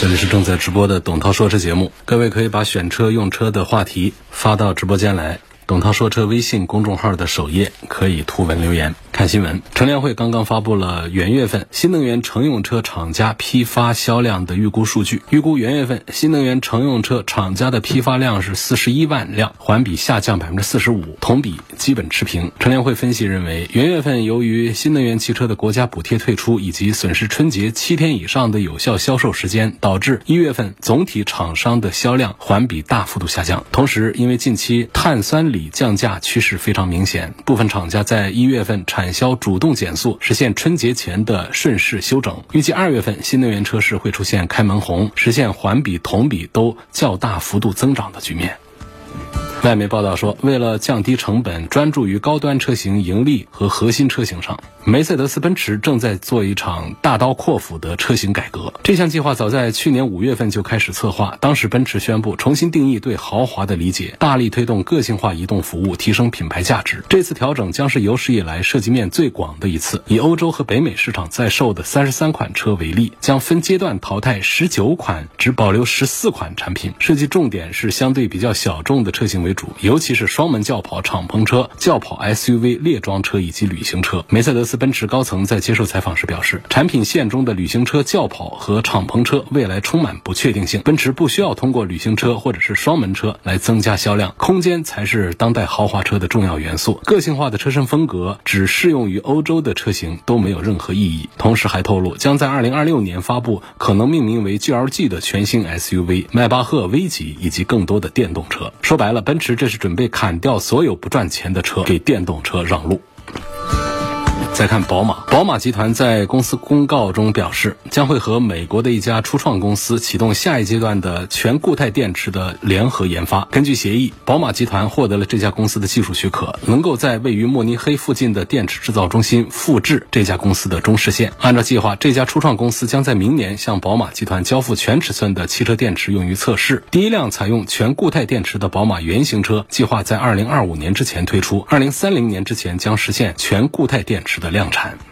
这里是正在直播的董涛说车节目，各位可以把选车用车的话题发到直播间来。董涛说车微信公众号的首页可以图文留言。看新闻，乘联会刚刚发布了元月份新能源乘用车厂家批发销量的预估数据。预估元月份新能源乘用车厂家的批发量是四十一万辆，环比下降百分之四十五，同比基本持平。乘联会分析认为，元月份由于新能源汽车的国家补贴退出以及损失春节七天以上的有效销售时间，导致一月份总体厂商的销量环比大幅度下降。同时，因为近期碳酸锂降价趋势非常明显，部分厂家在一月份产销主动减速，实现春节前的顺势休整。预计二月份新能源车市会出现开门红，实现环比、同比都较大幅度增长的局面。外媒报道说，为了降低成本，专注于高端车型盈利和核心车型上，梅赛德斯奔驰正在做一场大刀阔斧的车型改革。这项计划早在去年五月份就开始策划，当时奔驰宣布重新定义对豪华的理解，大力推动个性化移动服务，提升品牌价值。这次调整将是有史以来涉及面最广的一次。以欧洲和北美市场在售的三十三款车为例，将分阶段淘汰十九款，只保留十四款产品，设计重点是相对比较小众的车型为。为主，尤其是双门轿跑、敞篷车、轿跑 SUV、列装车以及旅行车。梅赛德斯奔驰高层在接受采访时表示，产品线中的旅行车、轿跑和敞篷车未来充满不确定性，奔驰不需要通过旅行车或者是双门车来增加销量，空间才是当代豪华车的重要元素。个性化的车身风格只适用于欧洲的车型都没有任何意义。同时还透露，将在二零二六年发布可能命名为 GLG 的全新 SUV 迈巴赫 V 级以及更多的电动车。说白了，奔。持这是准备砍掉所有不赚钱的车，给电动车让路。再看宝马，宝马集团在公司公告中表示，将会和美国的一家初创公司启动下一阶段的全固态电池的联合研发。根据协议，宝马集团获得了这家公司的技术许可，能够在位于慕尼黑附近的电池制造中心复制这家公司的中视线。按照计划，这家初创公司将在明年向宝马集团交付全尺寸的汽车电池用于测试。第一辆采用全固态电池的宝马原型车计划在二零二五年之前推出，二零三零年之前将实现全固态电池的。量产。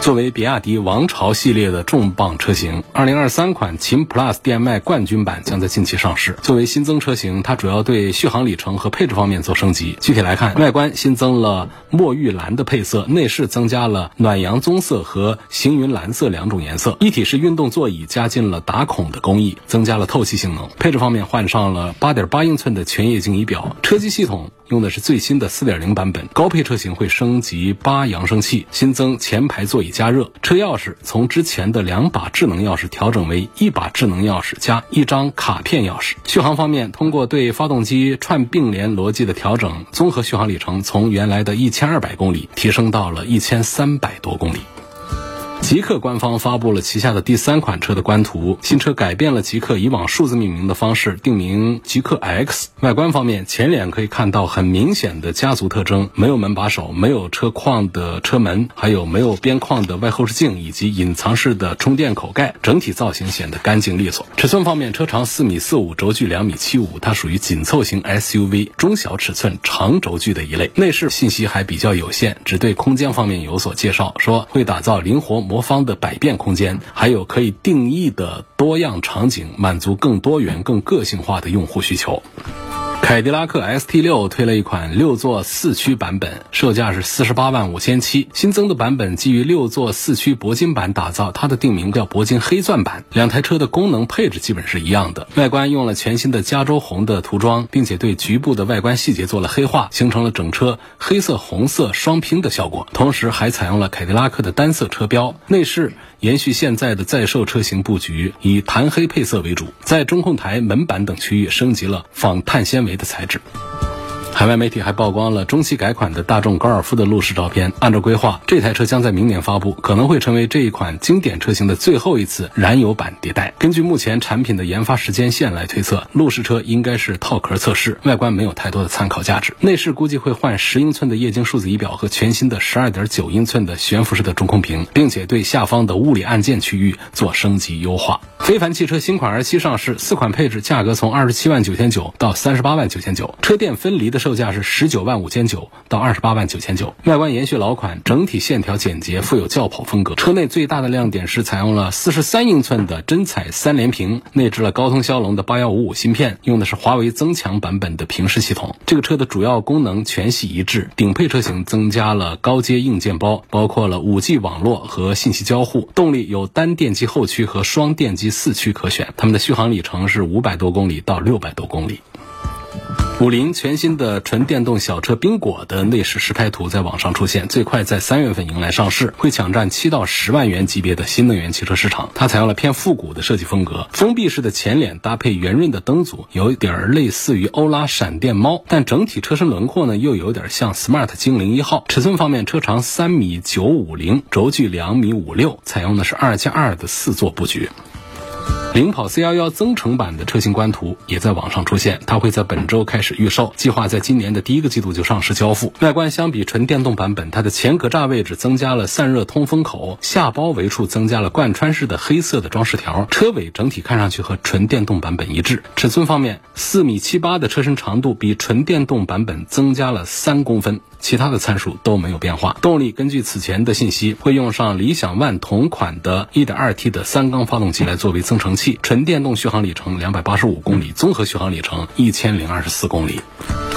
作为比亚迪王朝系列的重磅车型，二零二三款秦 PLUS DM-i 冠军版将在近期上市。作为新增车型，它主要对续航里程和配置方面做升级。具体来看，外观新增了墨玉蓝的配色，内饰增加了暖阳棕色和行云蓝色两种颜色。一体式运动座椅加进了打孔的工艺，增加了透气性能。配置方面换上了八点八英寸的全液晶仪表，车机系统。用的是最新的四点零版本，高配车型会升级八扬声器，新增前排座椅加热，车钥匙从之前的两把智能钥匙调整为一把智能钥匙加一张卡片钥匙。续航方面，通过对发动机串并联逻辑的调整，综合续航里程从原来的一千二百公里提升到了一千三百多公里。极客官方发布了旗下的第三款车的官图，新车改变了极客以往数字命名的方式，定名极客 X。外观方面，前脸可以看到很明显的家族特征，没有门把手，没有车框的车门，还有没有边框的外后视镜以及隐藏式的充电口盖，整体造型显得干净利索。尺寸方面，车长四米四五，轴距两米七五，它属于紧凑型 SUV，中小尺寸长轴距的一类。内饰信息还比较有限，只对空间方面有所介绍，说会打造灵活。魔方的百变空间，还有可以定义的多样场景，满足更多元、更个性化的用户需求。凯迪拉克 ST 六推了一款六座四驱版本，售价是四十八万五千七。新增的版本基于六座四驱铂金版打造，它的定名叫铂金黑钻版。两台车的功能配置基本是一样的，外观用了全新的加州红的涂装，并且对局部的外观细节做了黑化，形成了整车黑色红色双拼的效果。同时还采用了凯迪拉克的单色车标，内饰。延续现在的在售车型布局，以弹黑配色为主，在中控台、门板等区域升级了仿碳纤维的材质。海外媒体还曝光了中期改款的大众高尔夫的路试照片。按照规划，这台车将在明年发布，可能会成为这一款经典车型的最后一次燃油版迭代。根据目前产品的研发时间线来推测，路试车应该是套壳测试，外观没有太多的参考价值。内饰估计会换十英寸的液晶数字仪表和全新的十二点九英寸的悬浮式的中控屏，并且对下方的物理按键区域做升级优化。非凡汽车新款 R 七上市，四款配置价格从二十七万九千九到三十八万九千九，车电分离的售价是十九万五千九到二十八万九千九。外观延续老款，整体线条简洁，富有轿跑风格。车内最大的亮点是采用了四十三英寸的真彩三连屏，内置了高通骁龙的八幺五五芯片，用的是华为增强版本的平视系统。这个车的主要功能全系一致，顶配车型增加了高阶硬件包，包括了五 G 网络和信息交互。动力有单电机后驱和双电机四驱可选，它们的续航里程是五百多公里到六百多公里。五菱全新的纯电动小车缤果的内饰实拍图在网上出现，最快在三月份迎来上市，会抢占七到十万元级别的新能源汽车市场。它采用了偏复古的设计风格，封闭式的前脸搭配圆润的灯组，有一点类似于欧拉闪电猫，但整体车身轮廓呢又有点像 Smart 精灵一号。尺寸方面，车长三米九五零，轴距两米五六，采用的是二加二的四座布局。领跑 C11 增程版的车型官图也在网上出现，它会在本周开始预售，计划在今年的第一个季度就上市交付。外观相比纯电动版本，它的前格栅位置增加了散热通风口，下包围处增加了贯穿式的黑色的装饰条，车尾整体看上去和纯电动版本一致。尺寸方面，四米七八的车身长度比纯电动版本增加了三公分。其他的参数都没有变化。动力根据此前的信息，会用上理想 ONE 同款的 1.2T 的三缸发动机来作为增程器，纯电动续航里程两百八十五公里，综合续航里程一千零二十四公里。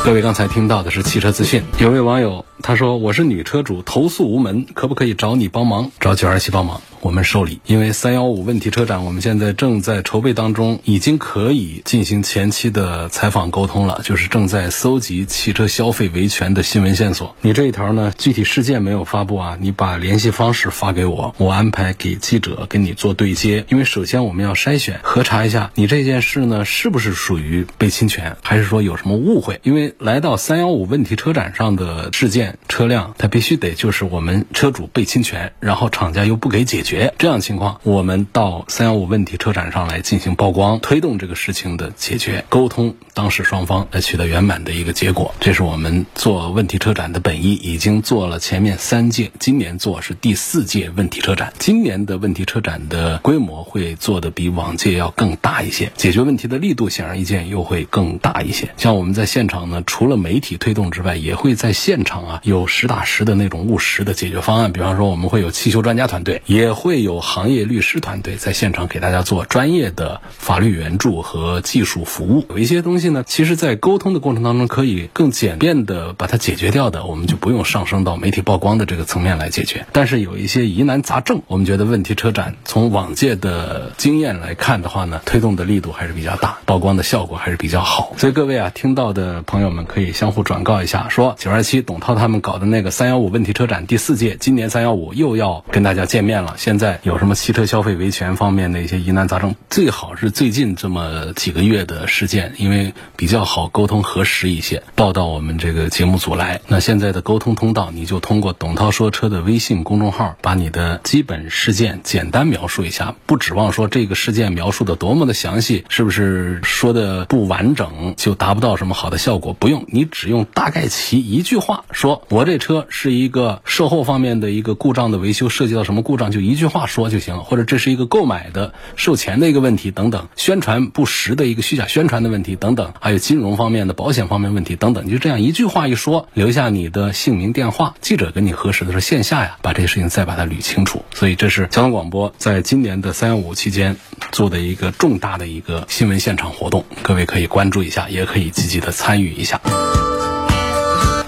各位刚才听到的是汽车资讯，有位网友他说：“我是女车主，投诉无门，可不可以找你帮忙？找九二七帮忙。”我们受理，因为三幺五问题车展，我们现在正在筹备当中，已经可以进行前期的采访沟通了，就是正在搜集汽车消费维权的新闻线索。你这一条呢，具体事件没有发布啊，你把联系方式发给我，我安排给记者跟你做对接。因为首先我们要筛选核查一下你这件事呢是不是属于被侵权，还是说有什么误会？因为来到三幺五问题车展上的事件车辆，它必须得就是我们车主被侵权，然后厂家又不给解决。这样情况，我们到三幺五问题车展上来进行曝光，推动这个事情的解决，沟通当事双方来取得圆满的一个结果。这是我们做问题车展的本意，已经做了前面三届，今年做是第四届问题车展。今年的问题车展的规模会做的比往届要更大一些，解决问题的力度显而易见又会更大一些。像我们在现场呢，除了媒体推动之外，也会在现场啊有实打实的那种务实的解决方案。比方说，我们会有汽修专家团队，也会。有行业律师团队在现场给大家做专业的法律援助和技术服务。有一些东西呢，其实，在沟通的过程当中，可以更简便的把它解决掉的，我们就不用上升到媒体曝光的这个层面来解决。但是有一些疑难杂症，我们觉得问题车展从往届的经验来看的话呢，推动的力度还是比较大，曝光的效果还是比较好。所以各位啊，听到的朋友们可以相互转告一下，说九二七董涛他他们搞的那个三幺五问题车展第四届，今年三幺五又要跟大家见面了。现在有什么汽车消费维权方面的一些疑难杂症，最好是最近这么几个月的事件，因为比较好沟通核实一些，报到我们这个节目组来。那现在的沟通通道，你就通过董涛说车的微信公众号，把你的基本事件简单描述一下，不指望说这个事件描述的多么的详细，是不是说的不完整就达不到什么好的效果？不用，你只用大概其一句话，说我这车是一个售后方面的一个故障的维修，涉及到什么故障就一句。话说就行了，或者这是一个购买的售前的一个问题等等，宣传不实的一个虚假宣传的问题等等，还有金融方面的保险方面问题等等，就这样一句话一说，留下你的姓名电话，记者跟你核实的时候线下呀，把这些事情再把它捋清楚。所以这是交通广播在今年的三幺五期间做的一个重大的一个新闻现场活动，各位可以关注一下，也可以积极的参与一下。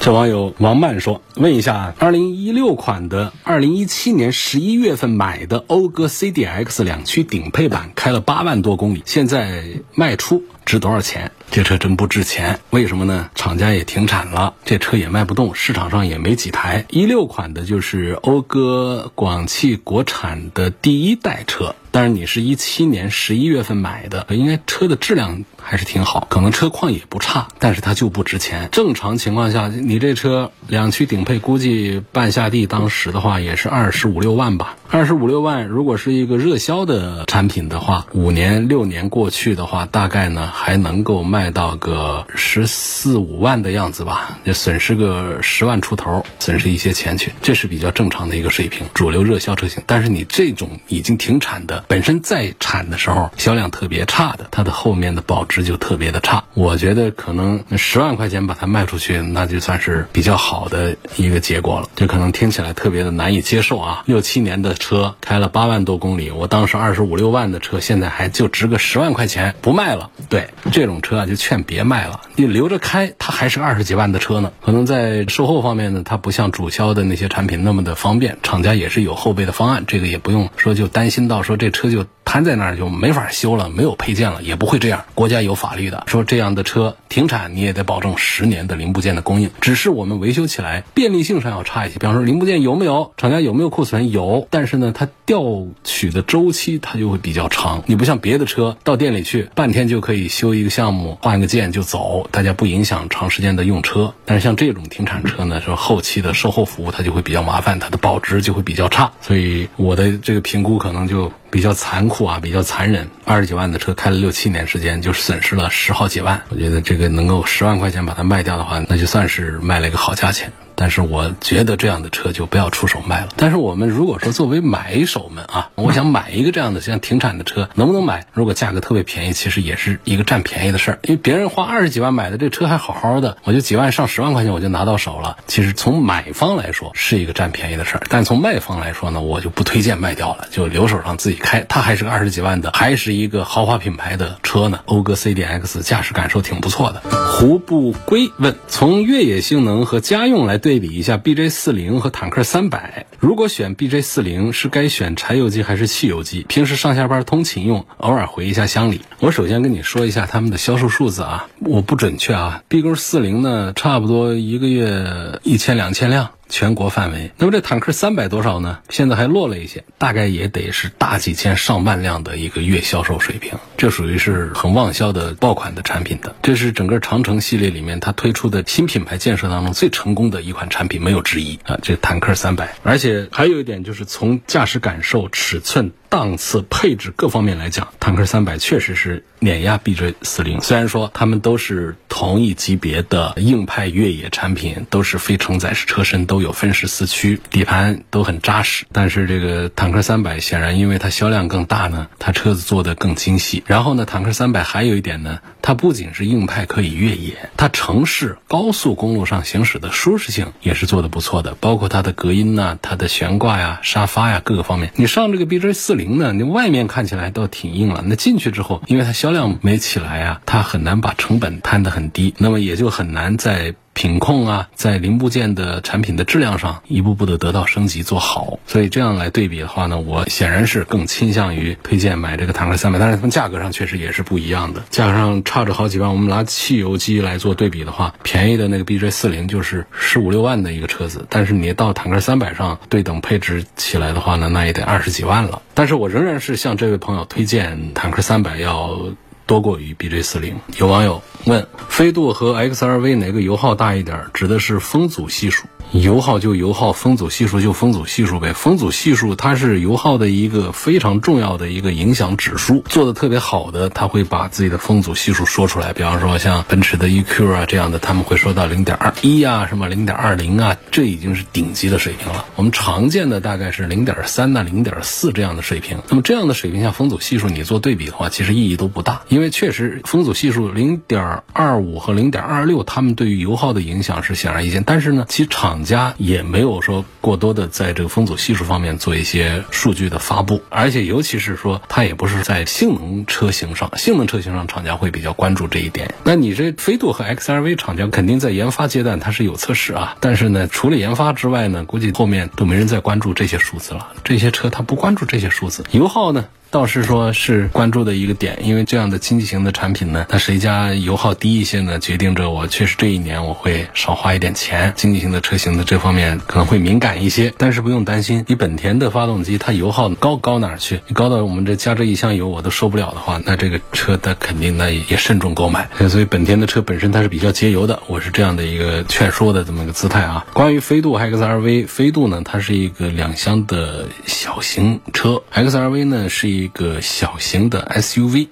这网友王曼说：“问一下，二零一六款的，二零一七年十一月份买的讴歌 CDX 两驱顶配版，开了八万多公里，现在卖出值多少钱？这车真不值钱，为什么呢？厂家也停产了，这车也卖不动，市场上也没几台。一六款的就是讴歌广汽国产的第一代车。”但是你是一七年十一月份买的，应该车的质量还是挺好，可能车况也不差，但是它就不值钱。正常情况下，你这车两驱顶配估计半下地，当时的话也是二十五六万吧。二十五六万，如果是一个热销的产品的话，五年六年过去的话，大概呢还能够卖到个十四五万的样子吧，就损失个十万出头，损失一些钱去，这是比较正常的一个水平。主流热销车型，但是你这种已经停产的，本身在产的时候销量特别差的，它的后面的保值就特别的差。我觉得可能十万块钱把它卖出去，那就算是比较好的一个结果了。这可能听起来特别的难以接受啊，六七年的。车开了八万多公里，我当时二十五六万的车，现在还就值个十万块钱，不卖了。对这种车啊，就劝别卖了，你留着开，它还是二十几万的车呢。可能在售后方面呢，它不像主销的那些产品那么的方便，厂家也是有后备的方案，这个也不用说就担心到说这车就。摊在那儿就没法修了，没有配件了，也不会这样。国家有法律的，说这样的车停产，你也得保证十年的零部件的供应。只是我们维修起来便利性上要差一些，比方说零部件有没有，厂家有没有库存？有，但是呢，它调取的周期它就会比较长。你不像别的车，到店里去半天就可以修一个项目，换个件就走，大家不影响长时间的用车。但是像这种停产车呢，说后期的售后服务它就会比较麻烦，它的保值就会比较差。所以我的这个评估可能就。比较残酷啊，比较残忍。二十几万的车开了六七年时间，就损失了十好几万。我觉得这个能够十万块钱把它卖掉的话，那就算是卖了一个好价钱。但是我觉得这样的车就不要出手卖了。但是我们如果说作为买手们啊，我想买一个这样的像停产的车，能不能买？如果价格特别便宜，其实也是一个占便宜的事儿。因为别人花二十几万买的这车还好好的，我就几万上十万块钱我就拿到手了。其实从买方来说是一个占便宜的事儿，但从卖方来说呢，我就不推荐卖掉了，就留手上自己开。它还是个二十几万的，还是一个豪华品牌的车呢。讴歌 C.D.X 驾驶感受挺不错的。胡不归问：从越野性能和家用来对比一下 B.J. 四零和坦克三百，如果选 BJ 四零，是该选柴油机还是汽油机？平时上下班通勤用，偶尔回一下乡里。我首先跟你说一下他们的销售数字啊，我不准确啊。B 勾四零呢，差不多一个月一千两千辆。全国范围，那么这坦克三百多少呢？现在还落了一些，大概也得是大几千上万辆的一个月销售水平，这属于是很旺销的爆款的产品的。这是整个长城系列里面它推出的新品牌建设当中最成功的一款产品，没有之一啊！这坦克三百，而且还有一点就是从驾驶感受、尺寸。档次、配置各方面来讲，坦克三百确实是碾压 BJ 四零。虽然说他们都是同一级别的硬派越野产品，都是非承载式车身，都有分时四驱，底盘都很扎实，但是这个坦克三百显然因为它销量更大呢，它车子做的更精细。然后呢，坦克三百还有一点呢，它不仅是硬派可以越野，它城市高速公路上行驶的舒适性也是做的不错的，包括它的隔音呐、它的悬挂呀、沙发呀各个方面。你上这个 BJ 四零那。你外面看起来倒挺硬了，那进去之后，因为它销量没起来啊，它很难把成本摊得很低，那么也就很难在品控啊，在零部件的产品的质量上一步步的得到升级做好。所以这样来对比的话呢，我显然是更倾向于推荐买这个坦克三百，但是从价格上确实也是不一样的，价格上差着好几万。我们拿汽油机来做对比的话，便宜的那个 BJ 四零就是十五六万的一个车子，但是你到坦克三百上对等配置起来的话呢，那也得二十几万了。但是我仍然是向这位朋友推荐坦克三百要多过于 BJ 四零。有网友问：飞度和 XRV 哪个油耗大一点？指的是风阻系数。油耗就油耗，风阻系数就风阻系数呗。风阻系数它是油耗的一个非常重要的一个影响指数，做的特别好的，他会把自己的风阻系数说出来。比方说像奔驰的 EQ 啊这样的，他们会说到零点二一啊，什么零点二零啊，这已经是顶级的水平了。我们常见的大概是零点三呐、零点四这样的水平。那么这样的水平下，风阻系数你做对比的话，其实意义都不大，因为确实风阻系数零点二五和零点二六，它们对于油耗的影响是显而易见。但是呢，其厂家也没有说过多的在这个风阻系数方面做一些数据的发布，而且尤其是说它也不是在性能车型上，性能车型上厂家会比较关注这一点。那你这飞度和 XRV 厂家肯定在研发阶段它是有测试啊，但是呢，除了研发之外呢，估计后面都没人再关注这些数字了。这些车它不关注这些数字，油耗呢倒是说是关注的一个点，因为这样的经济型的产品呢，它谁家油耗低一些呢，决定着我确实这一年我会少花一点钱。经济型的车型的这方面可能会敏感一些，但是不用担心，你本田的发动机它油耗高高哪儿去？你高到我们这加这一箱油我都受不了的话，那这个车它肯定那也慎重购买。所以本田的车本身它是比较节油的，我是这样的一个劝说的这么一个姿态啊。关于飞度 XRV，飞度呢它是一个两厢的小型车，XRV 呢是一。一个小型的 SUV，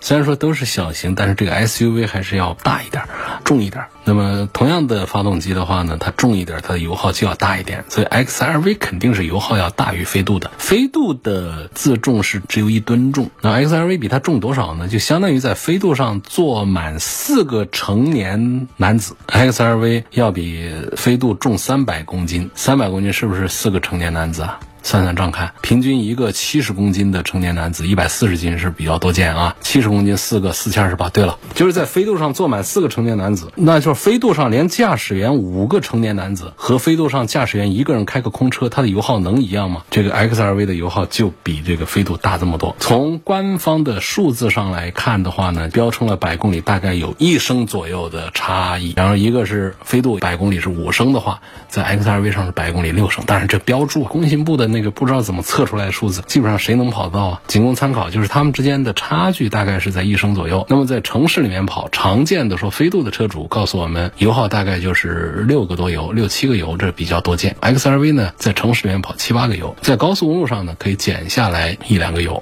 虽然说都是小型，但是这个 SUV 还是要大一点，重一点。那么同样的发动机的话呢，它重一点，它的油耗就要大一点。所以 XRV 肯定是油耗要大于飞度的。飞度的自重是只有一吨重，那 XRV 比它重多少呢？就相当于在飞度上坐满四个成年男子。XRV 要比飞度重三百公斤，三百公斤是不是四个成年男子啊？算算账看，平均一个七十公斤的成年男子，一百四十斤是比较多见啊。七十公斤四个四千二十八。对了，就是在飞度上坐满四个成年男子，那就是飞度上连驾驶员五个成年男子和飞度上驾驶员一个人开个空车，它的油耗能一样吗？这个 XRV 的油耗就比这个飞度大这么多。从官方的数字上来看的话呢，标称了百公里大概有一升左右的差异。然后一个是飞度百公里是五升的话，在 XRV 上是百公里六升。但是这标注工信部的那。那个不知道怎么测出来的数字，基本上谁能跑到啊？仅供参考，就是他们之间的差距大概是在一升左右。那么在城市里面跑，常见的说飞度的车主告诉我们，油耗大概就是六个多油，六七个油，这比较多见。XRV 呢，在城市里面跑七八个油，在高速公路上呢，可以减下来一两个油。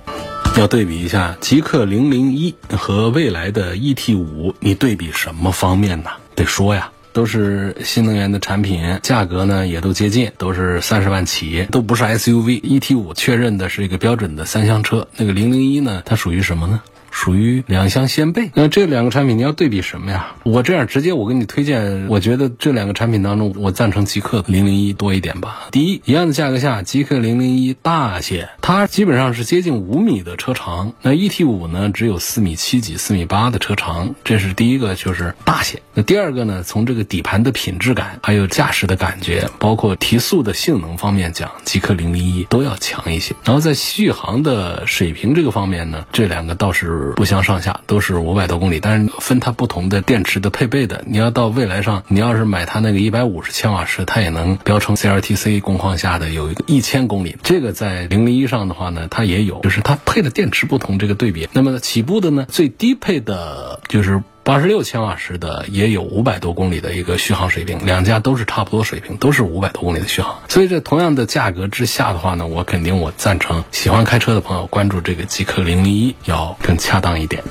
要对比一下极氪零零一和未来的 ET 五，你对比什么方面呢？得说呀。都是新能源的产品，价格呢也都接近，都是三十万起，都不是 SUV。ET 五确认的是一个标准的三厢车，那个零零一呢，它属于什么呢？属于两厢掀背，那这两个产品你要对比什么呀？我这样直接我给你推荐，我觉得这两个产品当中，我赞成极氪零零一多一点吧。第一，一样的价格下，极氪零零一大些，它基本上是接近五米的车长，那 ET 五呢只有四米七几、四米八的车长，这是第一个，就是大些。那第二个呢，从这个底盘的品质感，还有驾驶的感觉，包括提速的性能方面讲，极氪零零一都要强一些。然后在续航的水平这个方面呢，这两个倒是。不相上下，都是五百多公里，但是分它不同的电池的配备的。你要到未来上，你要是买它那个一百五十千瓦时，它也能标成 CLTC 工况下的有一个一千公里。这个在零零一上的话呢，它也有，就是它配的电池不同这个对比。那么起步的呢，最低配的就是。八十六千瓦时的也有五百多公里的一个续航水平，两家都是差不多水平，都是五百多公里的续航。所以在同样的价格之下的话呢，我肯定我赞成喜欢开车的朋友关注这个极氪零零一要更恰当一点。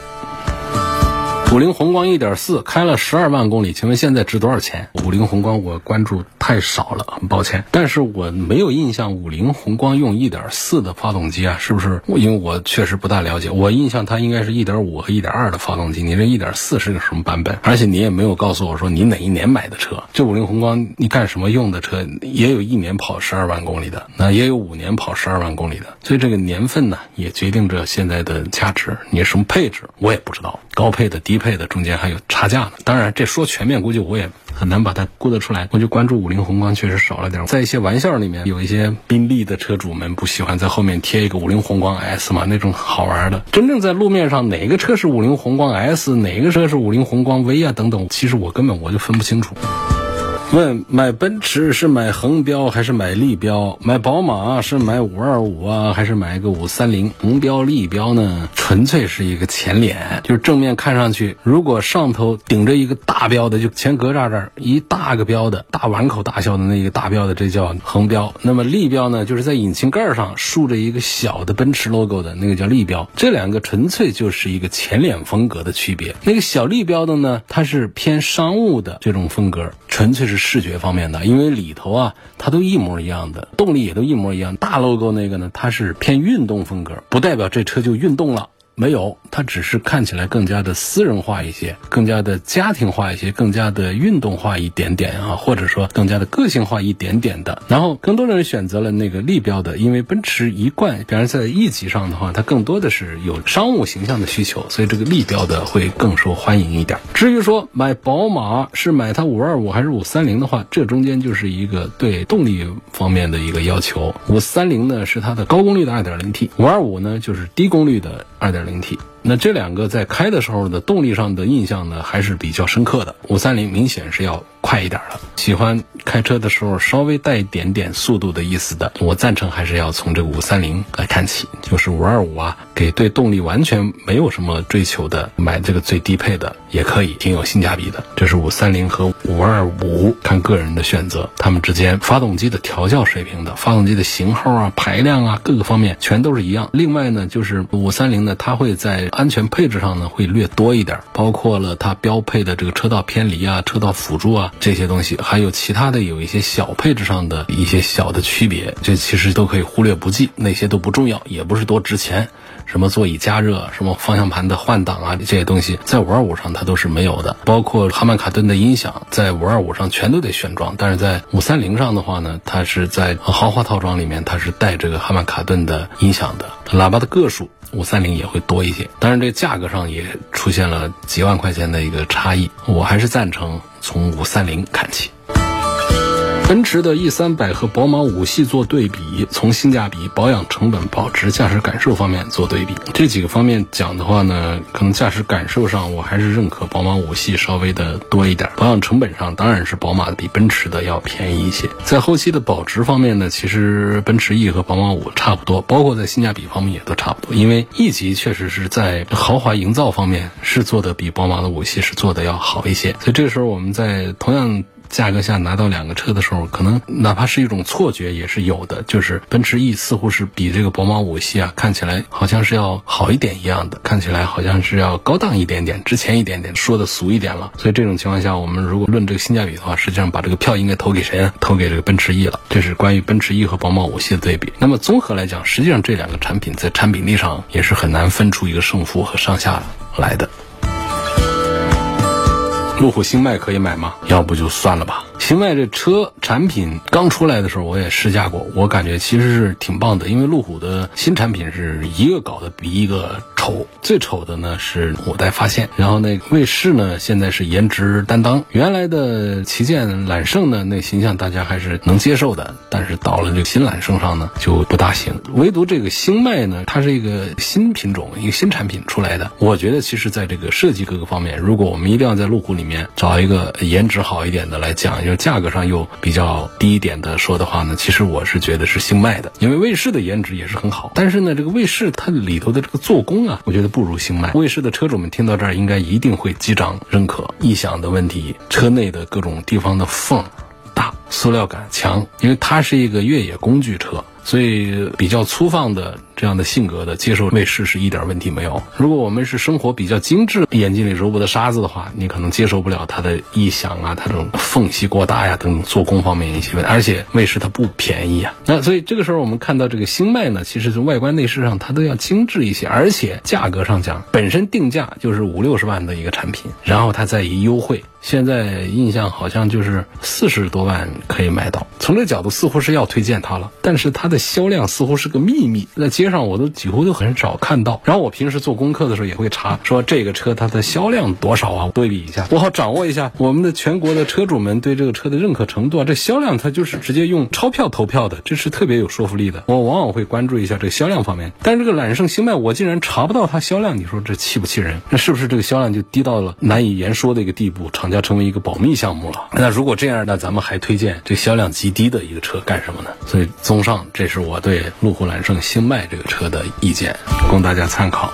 五菱宏光一点四开了十二万公里，请问现在值多少钱？五菱宏光我关注太少了，很抱歉。但是我没有印象五菱宏光用一点四的发动机啊，是不是？因为我确实不大了解，我印象它应该是一点五和一点二的发动机。你这一点四是个什么版本？而且你也没有告诉我说你哪一年买的车。这五菱宏光你干什么用的车？也有一年跑十二万公里的，那也有五年跑十二万公里的。所以这个年份呢，也决定着现在的价值。你什么配置我也不知道，高配的、低配。配的中间还有差价呢，当然这说全面估计我也很难把它估得出来。我就关注五菱五菱宏光确实少了点，在一些玩笑里面，有一些宾利的车主们不喜欢在后面贴一个五菱宏光 S 嘛，那种好玩的。真正在路面上哪个车是五菱宏光 S，哪个车是五菱宏光 V 啊等等，其实我根本我就分不清楚。问买奔驰是买横标还是买立标？买宝马是买五二五啊，还是买一个五三零？横标立标呢？纯粹是一个前脸，就是正面看上去，如果上头顶着一个大标的，就前格栅这儿一大个标的，大碗口大小的那个大标的，这叫横标。那么立标呢，就是在引擎盖上竖着一个小的奔驰 logo 的那个叫立标。这两个纯粹就是一个前脸风格的区别。那个小立标的呢，它是偏商务的这种风格，纯粹是。视觉方面的，因为里头啊，它都一模一样的，动力也都一模一样。大 logo 那个呢，它是偏运动风格，不代表这车就运动了。没有，它只是看起来更加的私人化一些，更加的家庭化一些，更加的运动化一点点啊，或者说更加的个性化一点点的。然后更多的人选择了那个立标的，因为奔驰一贯，比方在 E 级上的话，它更多的是有商务形象的需求，所以这个立标的会更受欢迎一点。至于说买宝马是买它五二五还是五三零的话，这中间就是一个对动力方面的一个要求。五三零呢是它的高功率的二点零 T，五二五呢就是低功率的二点灵体。那这两个在开的时候的动力上的印象呢，还是比较深刻的。五三零明显是要快一点的。喜欢开车的时候稍微带一点点速度的意思的，我赞成还是要从这个五三零来看起。就是五二五啊，给对动力完全没有什么追求的，买这个最低配的也可以，挺有性价比的。这是五三零和五二五，看个人的选择。它们之间发动机的调教水平的，发动机的型号啊、排量啊，各个方面全都是一样。另外呢，就是五三零呢，它会在安全配置上呢会略多一点，包括了它标配的这个车道偏离啊、车道辅助啊这些东西，还有其他的有一些小配置上的一些小的区别，这其实都可以忽略不计，那些都不重要，也不是多值钱。什么座椅加热、什么方向盘的换挡啊这些东西，在五二五上它都是没有的，包括哈曼卡顿的音响，在五二五上全都得选装，但是在五三零上的话呢，它是在豪华套装里面它是带这个哈曼卡顿的音响的，喇叭的个数。五三零也会多一些，当然这价格上也出现了几万块钱的一个差异，我还是赞成从五三零看起。奔驰的 E 三百和宝马五系做对比，从性价比、保养成本、保值、驾驶感受方面做对比。这几个方面讲的话呢，可能驾驶感受上我还是认可宝马五系稍微的多一点。保养成本上当然是宝马的比奔驰的要便宜一些。在后期的保值方面呢，其实奔驰 E 和宝马五差不多，包括在性价比方面也都差不多。因为 E 级确实是在豪华营造方面是做的比宝马的五系是做的要好一些。所以这个时候我们在同样。价格下拿到两个车的时候，可能哪怕是一种错觉也是有的，就是奔驰 E 似乎是比这个宝马五系啊看起来好像是要好一点一样的，看起来好像是要高档一点点、值钱一点点，说的俗一点了。所以这种情况下，我们如果论这个性价比的话，实际上把这个票应该投给谁呢？投给这个奔驰 E 了。这是关于奔驰 E 和宝马五系的对比。那么综合来讲，实际上这两个产品在产品力上也是很难分出一个胜负和上下来的。路虎星脉可以买吗？要不就算了吧。星脉这车产品刚出来的时候，我也试驾过，我感觉其实是挺棒的。因为路虎的新产品是一个搞得比一个丑，最丑的呢是五代发现，然后那个卫士呢现在是颜值担当。原来的旗舰揽胜呢那形象大家还是能接受的，但是到了这个新揽胜上呢就不大行。唯独这个星脉呢，它是一个新品种，一个新产品出来的。我觉得其实在这个设计各个方面，如果我们一定要在路虎里面找一个颜值好一点的来讲，就是价格上又比较低一点的说的话呢，其实我是觉得是星脉的，因为卫士的颜值也是很好，但是呢，这个卫士它里头的这个做工啊，我觉得不如星迈。卫士的车主们听到这儿应该一定会击掌认可。异响的问题，车内的各种地方的缝大，塑料感强，因为它是一个越野工具车，所以比较粗放的。这样的性格的接受卫士是一点问题没有。如果我们是生活比较精致，眼睛里揉不得沙子的话，你可能接受不了它的异响啊，它这种缝隙过大呀等等做工方面一些问题。而且卫士它不便宜啊。那所以这个时候我们看到这个星脉呢，其实从外观内饰上它都要精致一些，而且价格上讲，本身定价就是五六十万的一个产品，然后它再一优惠，现在印象好像就是四十多万可以买到。从这角度似乎是要推荐它了，但是它的销量似乎是个秘密。在街上我都几乎都很少看到，然后我平时做功课的时候也会查，说这个车它的销量多少啊？对比一下，我好掌握一下我们的全国的车主们对这个车的认可程度啊。这销量它就是直接用钞票投票的，这是特别有说服力的。我往往会关注一下这个销量方面，但是这个揽胜星脉我竟然查不到它销量，你说这气不气人？那是不是这个销量就低到了难以言说的一个地步，厂家成为一个保密项目了？那如果这样，那咱们还推荐这销量极低的一个车干什么呢？所以综上，这是我对路虎揽胜星脉这个车的。意见供大家参考。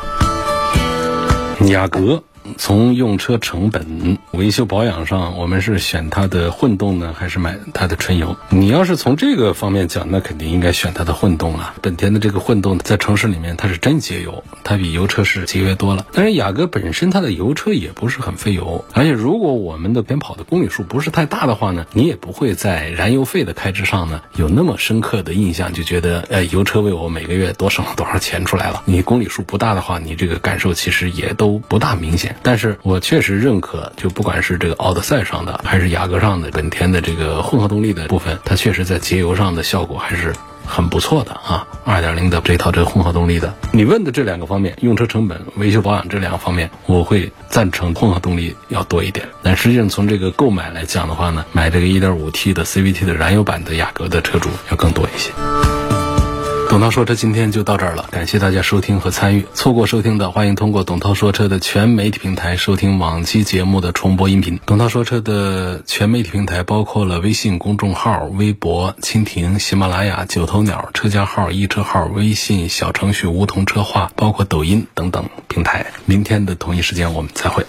雅阁，从用车成本、维修保养上，我们是选它的混动呢，还是买它的纯油？你要是从这个方面讲，那肯定应该选它的混动啊。本田的这个混动在城市里面它是真节油，它比油车是节约多了。但是雅阁本身它的油车也不是很费油，而且如果我们的边跑的公里数不是太大的话呢，你也不会在燃油费的开支上呢有那么深刻的印象，就觉得呃油车为我每个月多省了多少钱出来了。你公里数不大的话，你这个感受其实也都不大明显。但是我确实认可，就不管是这个奥德赛上的，还是雅阁上的，本田的这个混合动力的部分，它确实在节油上的效果还是。很不错的啊，二点零的这套这个混合动力的，你问的这两个方面，用车成本、维修保养这两个方面，我会赞成混合动力要多一点。但实际上从这个购买来讲的话呢，买这个一点五 T 的 CVT 的燃油版的雅阁的车主要更多一些。董涛说车今天就到这儿了，感谢大家收听和参与。错过收听的，欢迎通过董涛说车的全媒体平台收听往期节目的重播音频。董涛说车的全媒体平台包括了微信公众号、微博、蜻蜓、喜马拉雅、九头鸟、车家号、易车号、微信小程序梧桐车话，包括抖音等等平台。明天的同一时间我们再会。